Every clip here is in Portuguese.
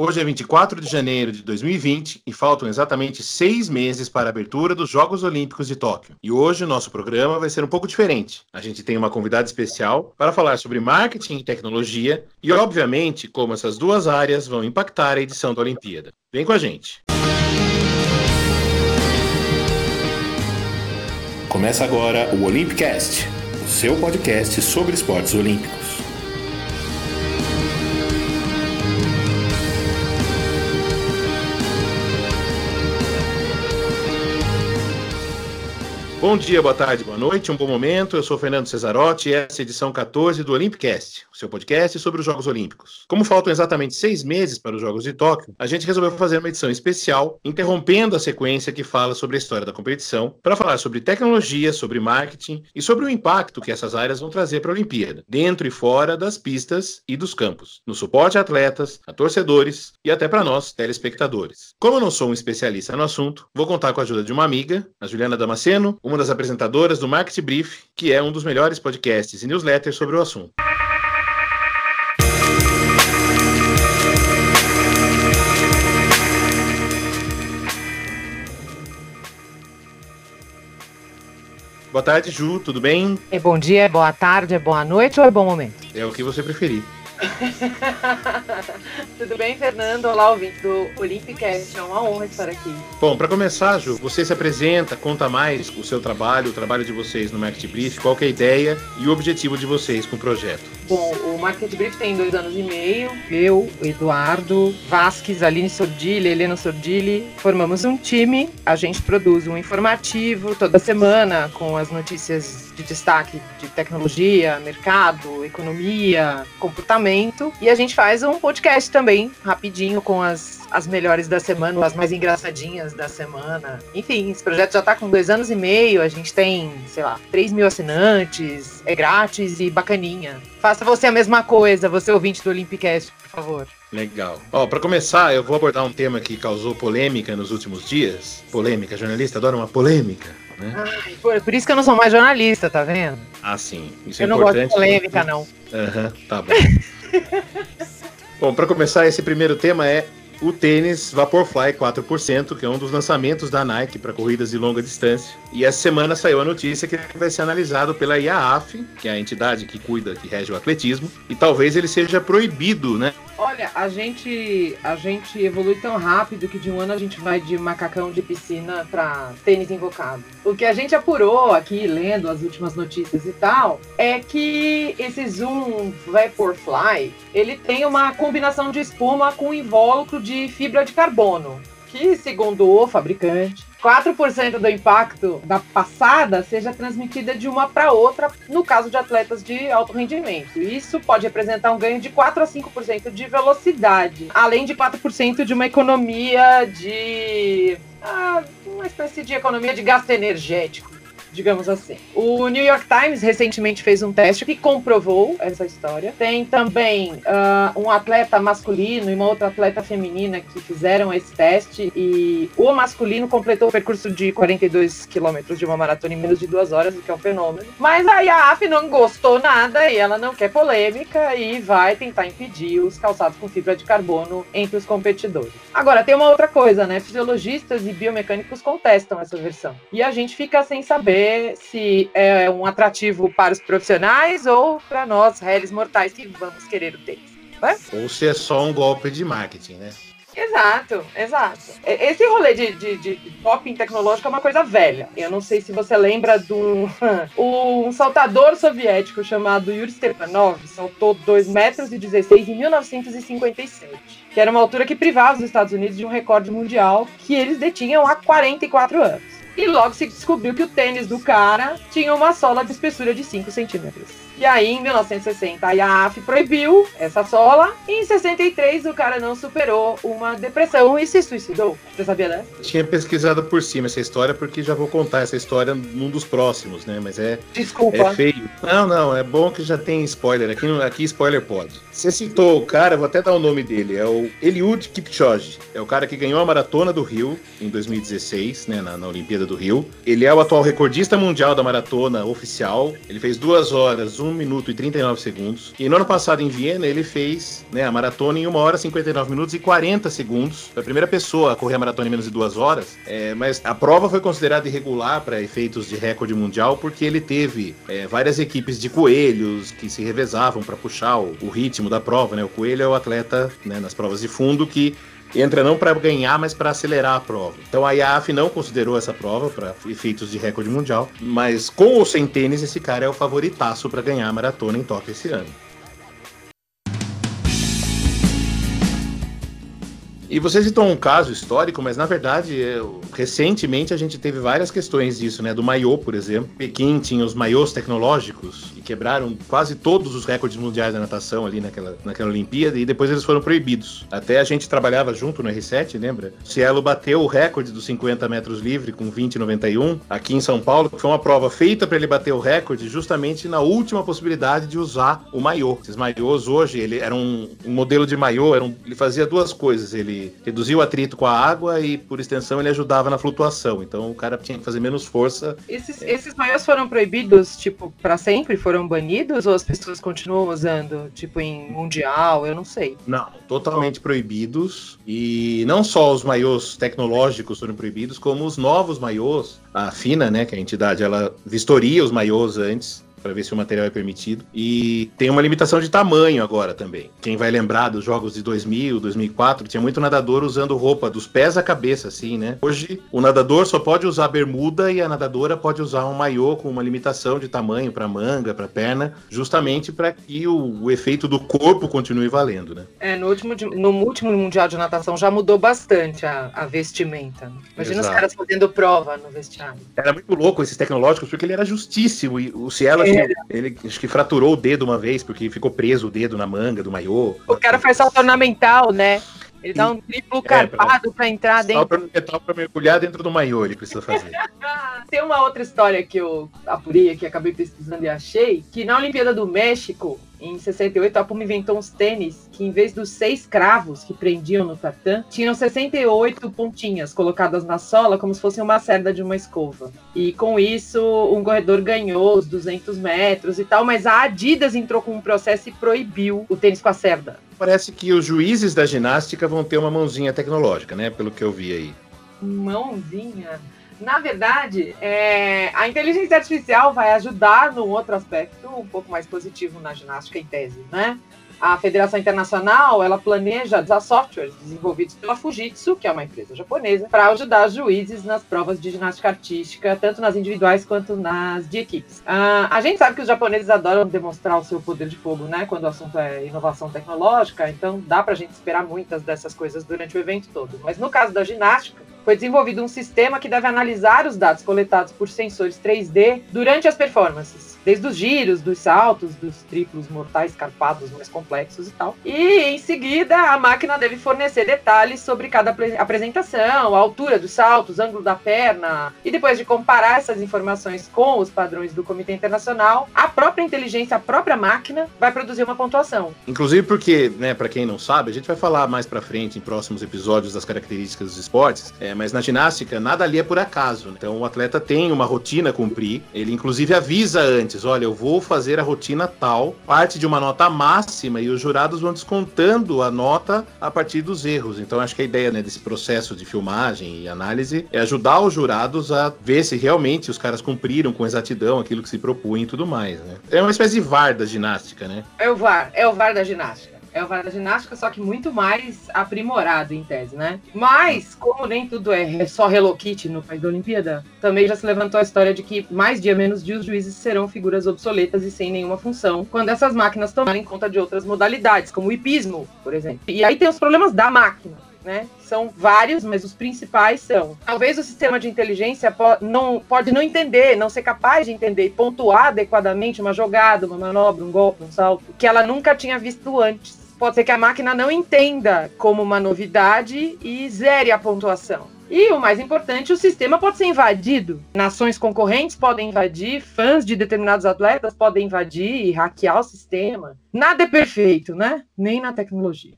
Hoje é 24 de janeiro de 2020 e faltam exatamente seis meses para a abertura dos Jogos Olímpicos de Tóquio. E hoje o nosso programa vai ser um pouco diferente. A gente tem uma convidada especial para falar sobre marketing e tecnologia e, obviamente, como essas duas áreas vão impactar a edição da Olimpíada. Vem com a gente! Começa agora o Olympicast, o seu podcast sobre esportes olímpicos. Bom dia, boa tarde, boa noite, um bom momento. Eu sou Fernando Cesarotti e essa é a edição 14 do Olympicast, o seu podcast sobre os Jogos Olímpicos. Como faltam exatamente seis meses para os Jogos de Tóquio, a gente resolveu fazer uma edição especial, interrompendo a sequência que fala sobre a história da competição, para falar sobre tecnologia, sobre marketing e sobre o impacto que essas áreas vão trazer para a Olimpíada, dentro e fora das pistas e dos campos, no suporte a atletas, a torcedores e até para nós, telespectadores. Como eu não sou um especialista no assunto, vou contar com a ajuda de uma amiga, a Juliana Damasceno, uma das apresentadoras do Market Brief, que é um dos melhores podcasts e newsletters sobre o assunto. Boa tarde, Ju, tudo bem? É bom dia, é boa tarde, é boa noite ou é bom momento? É o que você preferir. Tudo bem, Fernando? Olá, ouvinte do Olympicast. É uma honra estar aqui. Bom, para começar, Ju, você se apresenta, conta mais o seu trabalho, o trabalho de vocês no Market Brief, qual é a ideia e o objetivo de vocês com o projeto. Bom, o Market Brief tem dois anos e meio. Eu, Eduardo Vasques, Aline Sordilli, Helena Sordilli, formamos um time. A gente produz um informativo toda semana com as notícias de destaque de tecnologia, mercado, economia, comportamento e a gente faz um podcast também, rapidinho, com as, as melhores da semana, as mais engraçadinhas da semana. Enfim, esse projeto já tá com dois anos e meio, a gente tem, sei lá, 3 mil assinantes, é grátis e bacaninha. Faça você a mesma coisa, você ouvinte do Olympicast, por favor. Legal. Ó, para começar, eu vou abordar um tema que causou polêmica nos últimos dias. Polêmica, jornalista adora uma polêmica. Né? Ai, por, por, isso que eu não sou mais jornalista, tá vendo? Ah, sim. Isso eu é não gosto de polêmica, não. Aham, uhum, tá bom. Bom, para começar, esse primeiro tema é o tênis Vaporfly 4%, que é um dos lançamentos da Nike para corridas de longa distância. E essa semana saiu a notícia que ele vai ser analisado pela IAAF, que é a entidade que cuida, que rege o atletismo, e talvez ele seja proibido, né? Olha, a gente a gente evolui tão rápido que de um ano a gente vai de macacão de piscina para tênis invocado. O que a gente apurou aqui, lendo as últimas notícias e tal, é que esse Zoom Vaporfly, ele tem uma combinação de espuma com invólucro de fibra de carbono, que segundo o fabricante 4% do impacto da passada seja transmitida de uma para outra, no caso de atletas de alto rendimento. Isso pode representar um ganho de 4 a 5% de velocidade, além de 4% de uma economia de. Ah, uma espécie de economia de gasto energético digamos assim. O New York Times recentemente fez um teste que comprovou essa história. Tem também uh, um atleta masculino e uma outra atleta feminina que fizeram esse teste e o masculino completou o percurso de 42 quilômetros de uma maratona em menos de duas horas, o que é um fenômeno. Mas aí a AF não gostou nada e ela não quer polêmica e vai tentar impedir os calçados com fibra de carbono entre os competidores. Agora, tem uma outra coisa, né? Fisiologistas e biomecânicos contestam essa versão. E a gente fica sem saber se é um atrativo para os profissionais ou para nós, réis mortais, que vamos querer o tênis. Né? Ou se é só um golpe de marketing, né? Exato, exato. Esse rolê de, de, de doping tecnológico é uma coisa velha. Eu não sei se você lembra de um, um saltador soviético chamado Yuri Stepanov, saltou 2 metros e 16 em 1957, que era uma altura que privava os Estados Unidos de um recorde mundial que eles detinham há 44 anos. E logo se descobriu que o tênis do cara tinha uma sola de espessura de 5 centímetros. E aí, em 1960, a IAAF proibiu essa sola. E em 63, o cara não superou uma depressão e se suicidou. Você sabia dessa? Tinha pesquisado por cima essa história, porque já vou contar essa história num dos próximos, né? Mas é. Desculpa. É feio. Não, não, é bom que já tem spoiler. Aqui, aqui spoiler pode. Você citou o cara, vou até dar o nome dele. É o Eliud Kipchoge. É o cara que ganhou a maratona do Rio em 2016, né? Na, na Olimpíada do Rio. Ele é o atual recordista mundial da maratona oficial. Ele fez 2 horas, 1 1 minuto e 39 segundos. E no ano passado em Viena ele fez né, a maratona em 1 hora 59 minutos e 40 segundos. Foi a primeira pessoa a correr a maratona em menos de duas horas. É, mas a prova foi considerada irregular para efeitos de recorde mundial porque ele teve é, várias equipes de coelhos que se revezavam para puxar o, o, ritmo da prova. Né? O coelho é o atleta né, nas provas de fundo que entra não para ganhar, mas para acelerar a prova. Então a IAF não considerou essa prova para efeitos de recorde mundial, mas com ou sem tênis, esse cara é o favoritaço para ganhar a maratona em Tóquio esse ano. E você citou um caso histórico, mas na verdade, eu, recentemente a gente teve várias questões disso, né? Do maiô, por exemplo. Pequim tinha os maiôs tecnológicos e quebraram quase todos os recordes mundiais da natação ali naquela, naquela Olimpíada e depois eles foram proibidos. Até a gente trabalhava junto no R7, lembra? Cielo bateu o recorde dos 50 metros livre com 20,91 aqui em São Paulo, que foi uma prova feita para ele bater o recorde justamente na última possibilidade de usar o maiô. Esses maiôs hoje, ele era um, um modelo de maiô, um, ele fazia duas coisas. Ele reduzia o atrito com a água e, por extensão, ele ajudava na flutuação. Então o cara tinha que fazer menos força. Esses, esses maiôs foram proibidos, tipo, para sempre? Foram banidos? Ou as pessoas continuam usando, tipo, em mundial? Eu não sei. Não, totalmente proibidos. E não só os maiôs tecnológicos foram proibidos, como os novos maiôs. A FINA, né, que é a entidade, ela vistoria os maiôs antes para ver se o material é permitido. E tem uma limitação de tamanho agora também. Quem vai lembrar dos jogos de 2000, 2004, tinha muito nadador usando roupa dos pés à cabeça, assim, né? Hoje, o nadador só pode usar bermuda e a nadadora pode usar um maiô com uma limitação de tamanho para manga, para perna, justamente para que o, o, efeito do corpo continue valendo, né? É, no último, no último Mundial de Natação já mudou bastante a, a vestimenta. Imagina Exato. os caras fazendo prova no vestiário. Era muito louco esses tecnológicos, porque ele era justíssimo. E o Cielo Ele acho que fraturou o dedo uma vez, porque ficou preso o dedo na manga do maiô. O cara faz salto ornamental, né? Ele dá um triplo carpado é, pra, entrar dentro. Salto ornamental pra mergulhar dentro do maiô, ele precisa fazer. Tem uma outra história que eu apurei aqui, acabei pesquisando e achei, que na Olimpíada do México, em 68, a Puma inventou uns tênis que, em vez dos seis cravos que prendiam no tartan, tinham 68 pontinhas colocadas na sola, como se fosse uma cerda de uma escova. E com isso, um corredor ganhou os 200 metros e tal, mas a Adidas entrou com um processo e proibiu o tênis com a cerda. Parece que os juízes da ginástica vão ter uma mãozinha tecnológica, né? Pelo que eu vi aí. Mãozinha? Na verdade, é, a inteligência artificial vai ajudar num outro aspecto um pouco mais positivo na ginástica em tese, né? A Federação Internacional, ela planeja usar softwares desenvolvidos pela Fujitsu, que é uma empresa japonesa, para ajudar juízes nas provas de ginástica artística, tanto nas individuais quanto nas de equipes. Uh, a gente sabe que os japoneses adoram demonstrar o seu poder de fogo, né, quando o assunto é inovação tecnológica, então dá para a gente esperar muitas dessas coisas durante o evento todo. Mas no caso da ginástica, foi desenvolvido um sistema que deve analisar os dados coletados por sensores 3D durante as performances, desde os giros, dos saltos, dos triplos mortais carpados mais complexos e tal. E em seguida, a máquina deve fornecer detalhes sobre cada apresentação, a altura dos saltos, ângulo da perna, e depois de comparar essas informações com os padrões do Comitê Internacional, a própria inteligência, a própria máquina vai produzir uma pontuação. Inclusive porque, né, para quem não sabe, a gente vai falar mais para frente em próximos episódios das características dos esportes. É, mas na ginástica nada ali é por acaso. Né? Então o atleta tem uma rotina a cumprir, ele inclusive avisa antes: olha, eu vou fazer a rotina tal, parte de uma nota máxima e os jurados vão descontando a nota a partir dos erros. Então acho que a ideia né, desse processo de filmagem e análise é ajudar os jurados a ver se realmente os caras cumpriram com exatidão aquilo que se propunha e tudo mais. Né? É uma espécie de VAR da ginástica, né? É o VAR, é o VAR da ginástica é o VAR da ginástica, só que muito mais aprimorado em tese, né? Mas, como nem tudo é só Hello Kitty no país da Olimpíada, também já se levantou a história de que mais dia menos dia os juízes serão figuras obsoletas e sem nenhuma função, quando essas máquinas tomarem conta de outras modalidades, como o hipismo, por exemplo. E aí tem os problemas da máquina. Né? São vários, mas os principais são: talvez o sistema de inteligência po não, pode não entender, não ser capaz de entender e pontuar adequadamente uma jogada, uma manobra, um golpe, um salto, que ela nunca tinha visto antes pode ser que a máquina não entenda como uma novidade e zere a pontuação. E o mais importante, o sistema pode ser invadido. Nações concorrentes podem invadir, fãs de determinados atletas podem invadir e hackear o sistema. Nada é perfeito, né? Nem na tecnologia.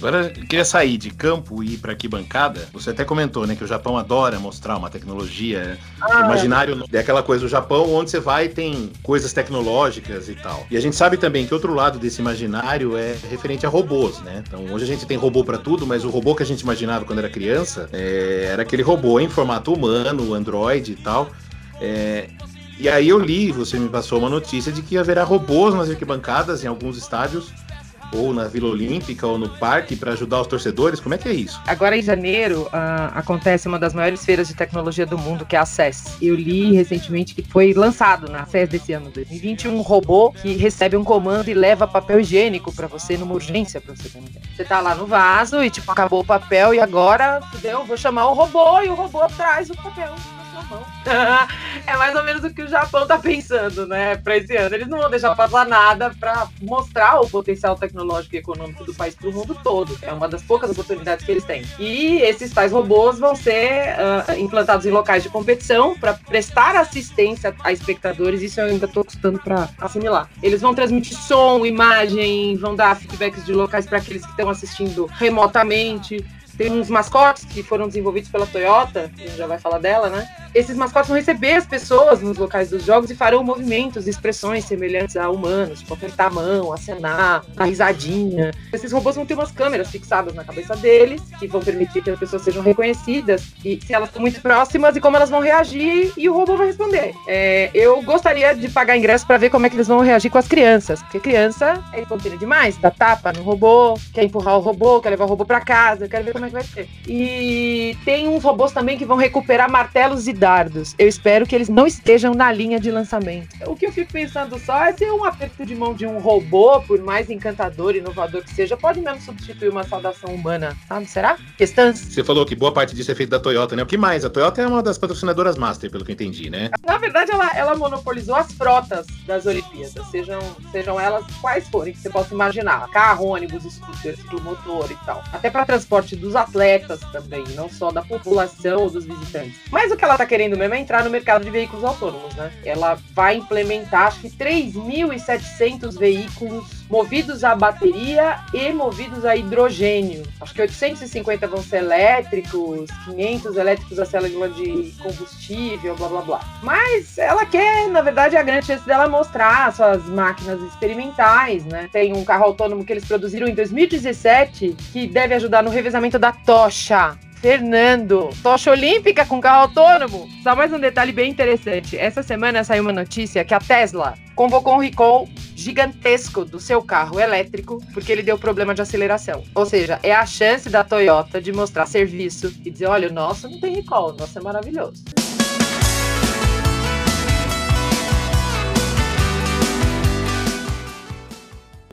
Agora, eu queria sair de campo e ir para bancada. Você até comentou, né, que o Japão adora mostrar uma tecnologia. Ah, imaginário é. é aquela coisa do Japão onde você vai tem coisas tecnológicas e tal. E a gente sabe também que outro lado desse imaginário é referente a robôs, né? Então, hoje a gente tem robô para tudo, mas o robô que a gente imaginava quando era criança é, era aquele robô em formato humano, Android e tal. É, e aí eu li, você me passou uma notícia de que haverá robôs nas arquibancadas em alguns estádios ou na Vila Olímpica ou no parque para ajudar os torcedores? Como é que é isso? Agora em janeiro uh, acontece uma das maiores feiras de tecnologia do mundo, que é a CES. Eu li recentemente que foi lançado na CES desse ano 2020 um robô que recebe um comando e leva papel higiênico para você numa urgência, para você ter. Você tá lá no vaso e tipo acabou o papel e agora, entendeu? Vou chamar o robô e o robô traz o papel Japão. é mais ou menos o que o Japão tá pensando, né, para esse ano. Eles não vão deixar passar nada para mostrar o potencial tecnológico e econômico do país para o mundo todo. É uma das poucas oportunidades que eles têm. E esses tais robôs vão ser uh, implantados em locais de competição para prestar assistência a espectadores. Isso eu ainda estou custando para assimilar. Eles vão transmitir som, imagem, vão dar feedbacks de locais para aqueles que estão assistindo remotamente. Tem uns mascotes que foram desenvolvidos pela Toyota, a gente já vai falar dela, né? Esses mascotes vão receber as pessoas nos locais dos jogos e farão movimentos e expressões semelhantes a humanos, tipo apertar a mão, acenar, a risadinha. Esses robôs vão ter umas câmeras fixadas na cabeça deles, que vão permitir que as pessoas sejam reconhecidas e se elas estão muito próximas e como elas vão reagir e o robô vai responder. É, eu gostaria de pagar ingresso para ver como é que eles vão reagir com as crianças, porque criança é espontânea demais, dá tapa no robô, quer empurrar o robô, quer levar o robô para casa, quero ver como é que vai ser. E tem uns robôs também que vão recuperar martelos e dardos. Eu espero que eles não estejam na linha de lançamento. O que eu fico pensando só é se um aperto de mão de um robô, por mais encantador e inovador que seja, pode mesmo substituir uma saudação humana, sabe? Será? Questões? Você falou que boa parte disso é feito da Toyota, né? O que mais? A Toyota é uma das patrocinadoras master, pelo que eu entendi, né? Na verdade, ela, ela monopolizou as frotas das Olimpíadas, sejam, sejam elas quais forem que você possa imaginar. Carro, ônibus, scooter, motor e tal. Até para transporte dos atletas também, não só da população ou dos visitantes. Mas o que ela tá querendo mesmo é entrar no mercado de veículos autônomos, né? Ela vai implementar, acho que 3.700 veículos movidos a bateria e movidos a hidrogênio. Acho que 850 vão ser elétricos, 500 elétricos a célula de combustível, blá blá blá. Mas ela quer, na verdade, a grande chance dela mostrar suas máquinas experimentais, né? Tem um carro autônomo que eles produziram em 2017 que deve ajudar no revezamento da tocha. Fernando, tocha olímpica com carro autônomo. Só mais um detalhe bem interessante. Essa semana saiu uma notícia que a Tesla convocou um recall gigantesco do seu carro elétrico porque ele deu problema de aceleração. Ou seja, é a chance da Toyota de mostrar serviço e dizer: olha, o nosso não tem recall, o nosso é maravilhoso.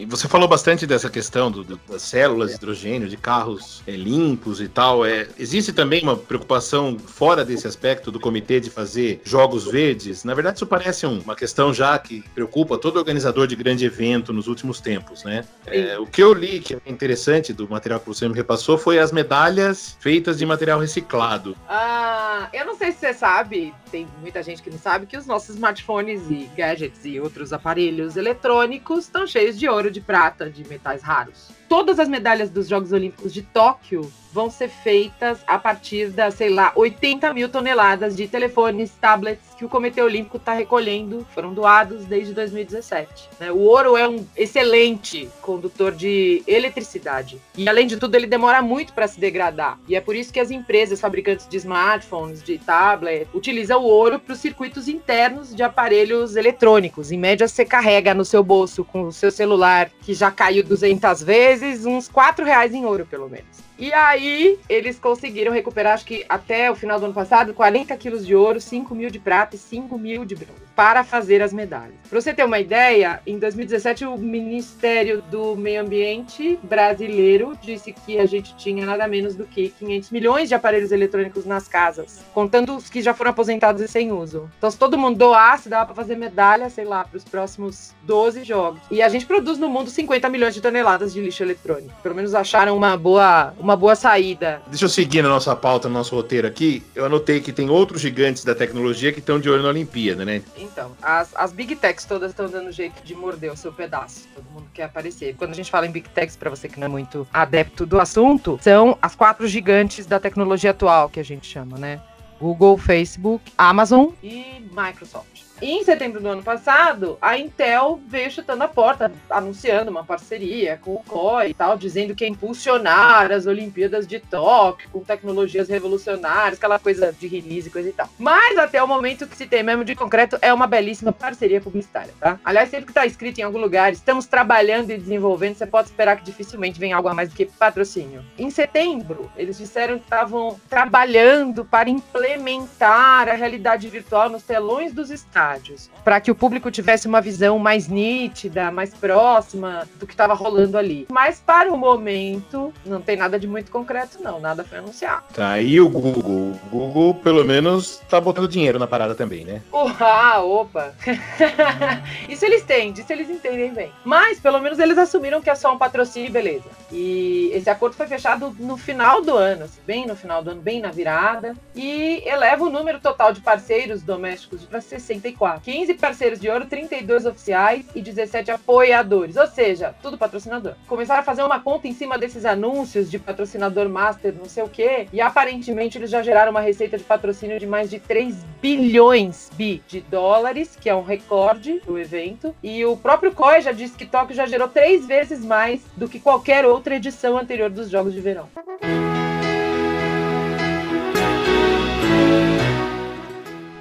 Você falou bastante dessa questão do, do, das células de hidrogênio, de carros é, limpos e tal. É, existe também uma preocupação fora desse aspecto do comitê de fazer jogos verdes? Na verdade, isso parece um, uma questão já que preocupa todo organizador de grande evento nos últimos tempos, né? É, o que eu li, que é interessante do material que você me repassou, foi as medalhas feitas de material reciclado. Ah, eu não sei se você sabe, tem muita gente que não sabe, que os nossos smartphones e gadgets e outros aparelhos eletrônicos estão cheios de ouro ouro, de prata, de metais raros. Todas as medalhas dos Jogos Olímpicos de Tóquio vão ser feitas a partir das, sei lá, 80 mil toneladas de telefones, tablets que o Comitê Olímpico está recolhendo, foram doados desde 2017. Né? O ouro é um excelente condutor de eletricidade. E, além de tudo, ele demora muito para se degradar. E é por isso que as empresas fabricantes de smartphones, de tablet, utilizam o ouro para os circuitos internos de aparelhos eletrônicos. Em média, você carrega no seu bolso com o seu celular, que já caiu 200 vezes, uns 4 reais em ouro, pelo menos. E aí, eles conseguiram recuperar, acho que até o final do ano passado, 40 quilos de ouro, 5 mil de prata e 5 mil de bronze, para fazer as medalhas. Para você ter uma ideia, em 2017, o Ministério do Meio Ambiente brasileiro disse que a gente tinha nada menos do que 500 milhões de aparelhos eletrônicos nas casas, contando os que já foram aposentados e sem uso. Então, se todo mundo doasse, dava para fazer medalha, sei lá, para os próximos 12 jogos. E a gente produz no mundo 50 milhões de toneladas de lixo eletrônico. Pelo menos acharam uma boa uma boa saída. Deixa eu seguir na nossa pauta, no nosso roteiro aqui. Eu anotei que tem outros gigantes da tecnologia que estão de olho na Olimpíada, né? Então, as, as Big Techs todas estão dando jeito de morder o seu pedaço. Todo mundo quer aparecer. Quando a gente fala em Big Techs, para você que não é muito adepto do assunto, são as quatro gigantes da tecnologia atual, que a gente chama, né? Google, Facebook, Amazon e Microsoft. Em setembro do ano passado, a Intel veio chutando a porta, anunciando uma parceria com o COI e tal, dizendo que ia impulsionar as Olimpíadas de Tóquio com tecnologias revolucionárias, aquela coisa de release e coisa e tal. Mas até o momento que se tem mesmo de concreto é uma belíssima parceria publicitária, tá? Aliás, sempre que tá escrito em algum lugar, estamos trabalhando e desenvolvendo, você pode esperar que dificilmente venha algo a mais do que patrocínio. Em setembro, eles disseram que estavam trabalhando para implementar a realidade virtual nos telões dos estados estádios, para que o público tivesse uma visão mais nítida, mais próxima do que estava rolando ali. Mas para o momento, não tem nada de muito concreto, não, nada foi anunciado. Tá aí o Google. O Google, pelo menos, tá botando dinheiro na parada também, né? Uhá, opa! isso eles têm, isso eles entendem bem. Mas, pelo menos, eles assumiram que é só um patrocínio, beleza. E esse acordo foi fechado no final do ano, assim, bem no final do ano, bem na virada, e eleva o número total de parceiros domésticos para 64 34. 15 parceiros de ouro, 32 oficiais e 17 apoiadores. Ou seja, tudo patrocinador. Começaram a fazer uma conta em cima desses anúncios de patrocinador master, não sei o quê. E aparentemente eles já geraram uma receita de patrocínio de mais de 3 bilhões bi de dólares, que é um recorde do evento. E o próprio COI já disse que Tóquio já gerou três vezes mais do que qualquer outra edição anterior dos Jogos de Verão.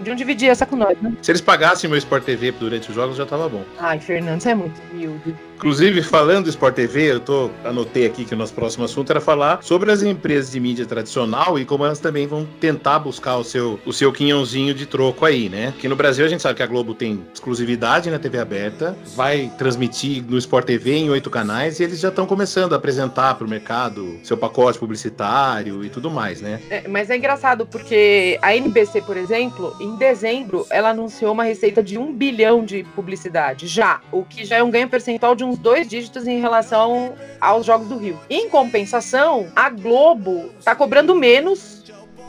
Podiam dividir essa com nós, né? Se eles pagassem meu Sport TV durante os jogos, já tava bom. Ai, Fernando, você é muito humilde. Inclusive, falando do Sport TV, eu tô, anotei aqui que o nosso próximo assunto era falar sobre as empresas de mídia tradicional e como elas também vão tentar buscar o seu, o seu quinhãozinho de troco aí, né? Aqui no Brasil a gente sabe que a Globo tem exclusividade na TV aberta, vai transmitir no Sport TV em oito canais e eles já estão começando a apresentar para o mercado seu pacote publicitário e tudo mais, né? É, mas é engraçado porque a NBC, por exemplo, em dezembro ela anunciou uma receita de um bilhão de publicidade já, o que já é um ganho percentual de uns dois dígitos em relação aos Jogos do Rio. Em compensação, a Globo tá cobrando menos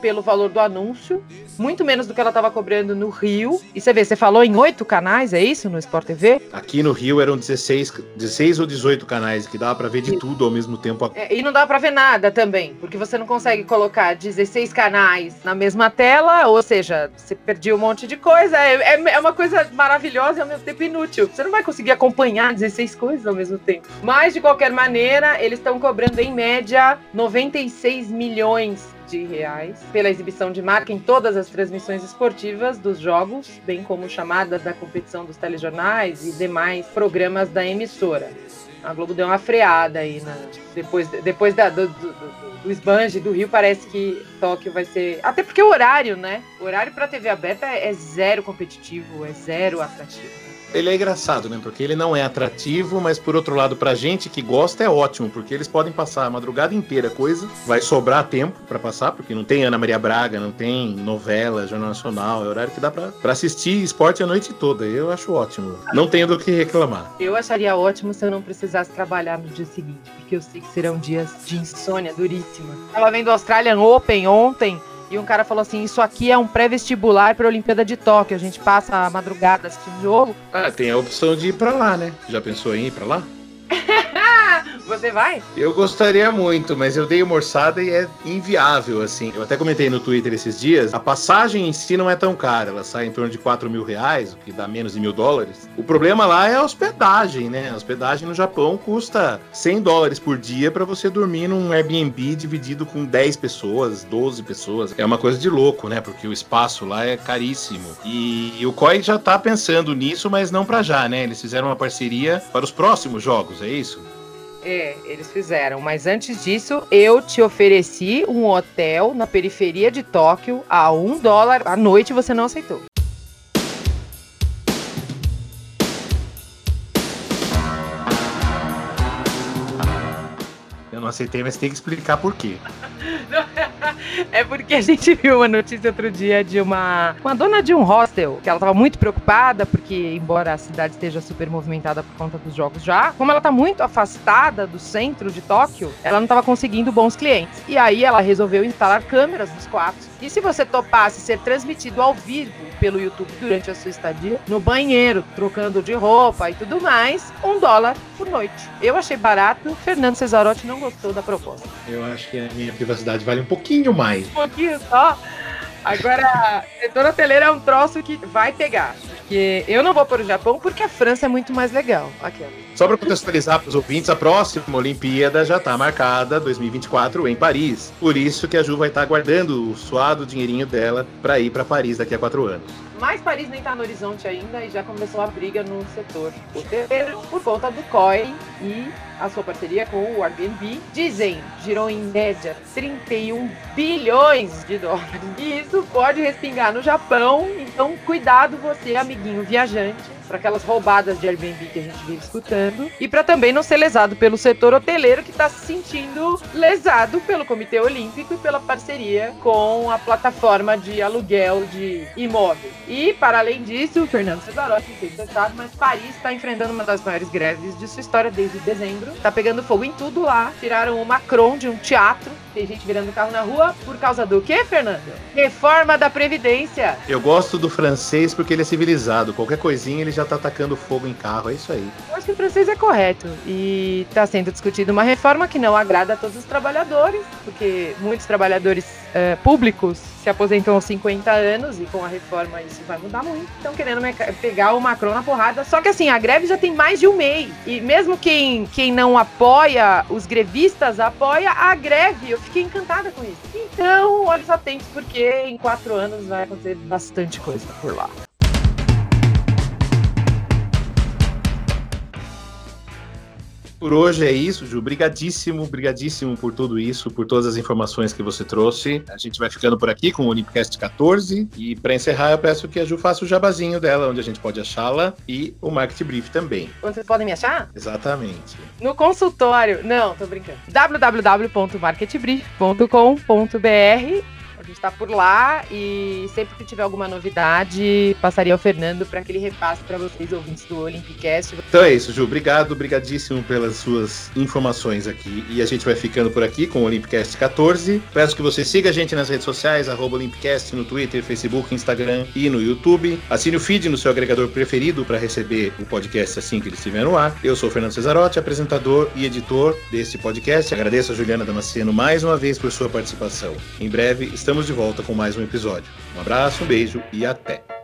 pelo valor do anúncio muito menos do que ela estava cobrando no Rio. E você vê, você falou em oito canais, é isso, no Sport TV? Aqui no Rio eram 16, 16 ou 18 canais, que dava para ver de tudo ao mesmo tempo. É, e não dá para ver nada também, porque você não consegue colocar 16 canais na mesma tela, ou seja, você perdia um monte de coisa. É, é, é uma coisa maravilhosa e ao mesmo tempo inútil. Você não vai conseguir acompanhar 16 coisas ao mesmo tempo. Mas, de qualquer maneira, eles estão cobrando em média 96 milhões de reais pela exibição de marca em todas as transmissões esportivas dos jogos, bem como chamadas da competição dos telejornais e demais programas da emissora. A Globo deu uma freada aí na, depois, depois da, do, do, do, do esbanje do Rio, parece que Tóquio vai ser. Até porque o horário, né? O horário para TV aberta é zero competitivo, é zero atrativo ele é engraçado, né? Porque ele não é atrativo, mas por outro lado, pra gente que gosta é ótimo, porque eles podem passar a madrugada inteira coisa, vai sobrar tempo para passar, porque não tem Ana Maria Braga, não tem novela, Jornal Nacional, é horário que dá para assistir esporte a noite toda. Eu acho ótimo. Não tenho do que reclamar. Eu acharia ótimo se eu não precisasse trabalhar no dia seguinte, porque eu sei que serão dias de insônia duríssima. Tava vendo o Australian Open ontem. E um cara falou assim: Isso aqui é um pré-vestibular para a Olimpíada de Tóquio. A gente passa a madrugada assistindo jogo. Ah, tem a opção de ir para lá, né? Já pensou em ir para lá? Você vai? Eu gostaria muito, mas eu dei uma orçada e é inviável, assim. Eu até comentei no Twitter esses dias. A passagem em si não é tão cara. Ela sai em torno de 4 mil reais, o que dá menos de mil dólares. O problema lá é a hospedagem, né? A hospedagem no Japão custa 100 dólares por dia para você dormir num Airbnb dividido com 10 pessoas, 12 pessoas. É uma coisa de louco, né? Porque o espaço lá é caríssimo. E o COI já tá pensando nisso, mas não para já, né? Eles fizeram uma parceria para os próximos jogos, é isso? É, eles fizeram. Mas antes disso, eu te ofereci um hotel na periferia de Tóquio a um dólar à noite você não aceitou. Eu não aceitei, mas tem que explicar por quê. É porque a gente viu uma notícia outro dia de uma, uma dona de um hostel, que ela estava muito preocupada, porque, embora a cidade esteja super movimentada por conta dos jogos já, como ela está muito afastada do centro de Tóquio, ela não estava conseguindo bons clientes. E aí ela resolveu instalar câmeras nos quartos. E se você topasse ser transmitido ao vivo pelo YouTube durante a sua estadia, no banheiro, trocando de roupa e tudo mais, um dólar por noite. Eu achei barato, Fernando Cesarotti não gostou da proposta. Eu acho que a minha privacidade vale um pouquinho mais. Um pouquinho só. Agora, setor hoteleiro é um troço que vai pegar. Porque eu não vou para o Japão porque a França é muito mais legal. Aqui, Só para contextualizar para os ouvintes, a próxima Olimpíada já está marcada 2024 em Paris. Por isso que a Ju vai estar tá guardando o suado dinheirinho dela para ir para Paris daqui a quatro anos. Mas Paris nem está no horizonte ainda e já começou a briga no setor hoteleiro por conta do COI e a sua parceria com o Airbnb. Dizem, girou em média 31 bilhões de dólares. E isso pode respingar no Japão, então cuidado você, amiguinho viajante para aquelas roubadas de Airbnb que a gente vive escutando, e para também não ser lesado pelo setor hoteleiro que está se sentindo lesado pelo Comitê Olímpico e pela parceria com a plataforma de aluguel de imóveis. E, para além disso, o Fernando Cesarotti, não sei se mas Paris está enfrentando uma das maiores greves de sua história desde dezembro. Está pegando fogo em tudo lá. Tiraram o Macron de um teatro tem gente virando carro na rua por causa do quê, Fernando? Reforma da Previdência. Eu gosto do francês porque ele é civilizado. Qualquer coisinha ele já tá atacando fogo em carro, é isso aí. Eu acho que o francês é correto. E tá sendo discutida uma reforma que não agrada a todos os trabalhadores, porque muitos trabalhadores uh, públicos se aposentam aos 50 anos e com a reforma isso vai mudar muito. Estão querendo pegar o Macron na porrada. Só que assim, a greve já tem mais de um mês. E mesmo quem, quem não apoia, os grevistas apoia a greve. Eu fiquei encantada com isso. Então, olha só atentos, porque em quatro anos vai acontecer bastante coisa por lá. Por hoje é isso, Ju. Brigadíssimo, brigadíssimo por tudo isso, por todas as informações que você trouxe. A gente vai ficando por aqui com o Olympicast 14. E para encerrar, eu peço que a Ju faça o jabazinho dela, onde a gente pode achá-la, e o Market Brief também. Vocês podem me achar? Exatamente. No consultório. Não, tô brincando. www.marketbrief.com.br está por lá e sempre que tiver alguma novidade, passaria ao Fernando para aquele repasse para vocês, ouvintes do Olympicast. Então é isso, Ju. Obrigado, obrigadíssimo pelas suas informações aqui. E a gente vai ficando por aqui com o Olympicast 14. Peço que você siga a gente nas redes sociais, Olympicast, no Twitter, Facebook, Instagram e no YouTube. Assine o feed no seu agregador preferido para receber o podcast assim que ele estiver no ar. Eu sou o Fernando Cesarotti, apresentador e editor deste podcast. Agradeço a Juliana Damasceno mais uma vez por sua participação. Em breve estamos de volta com mais um episódio. Um abraço, um beijo e até!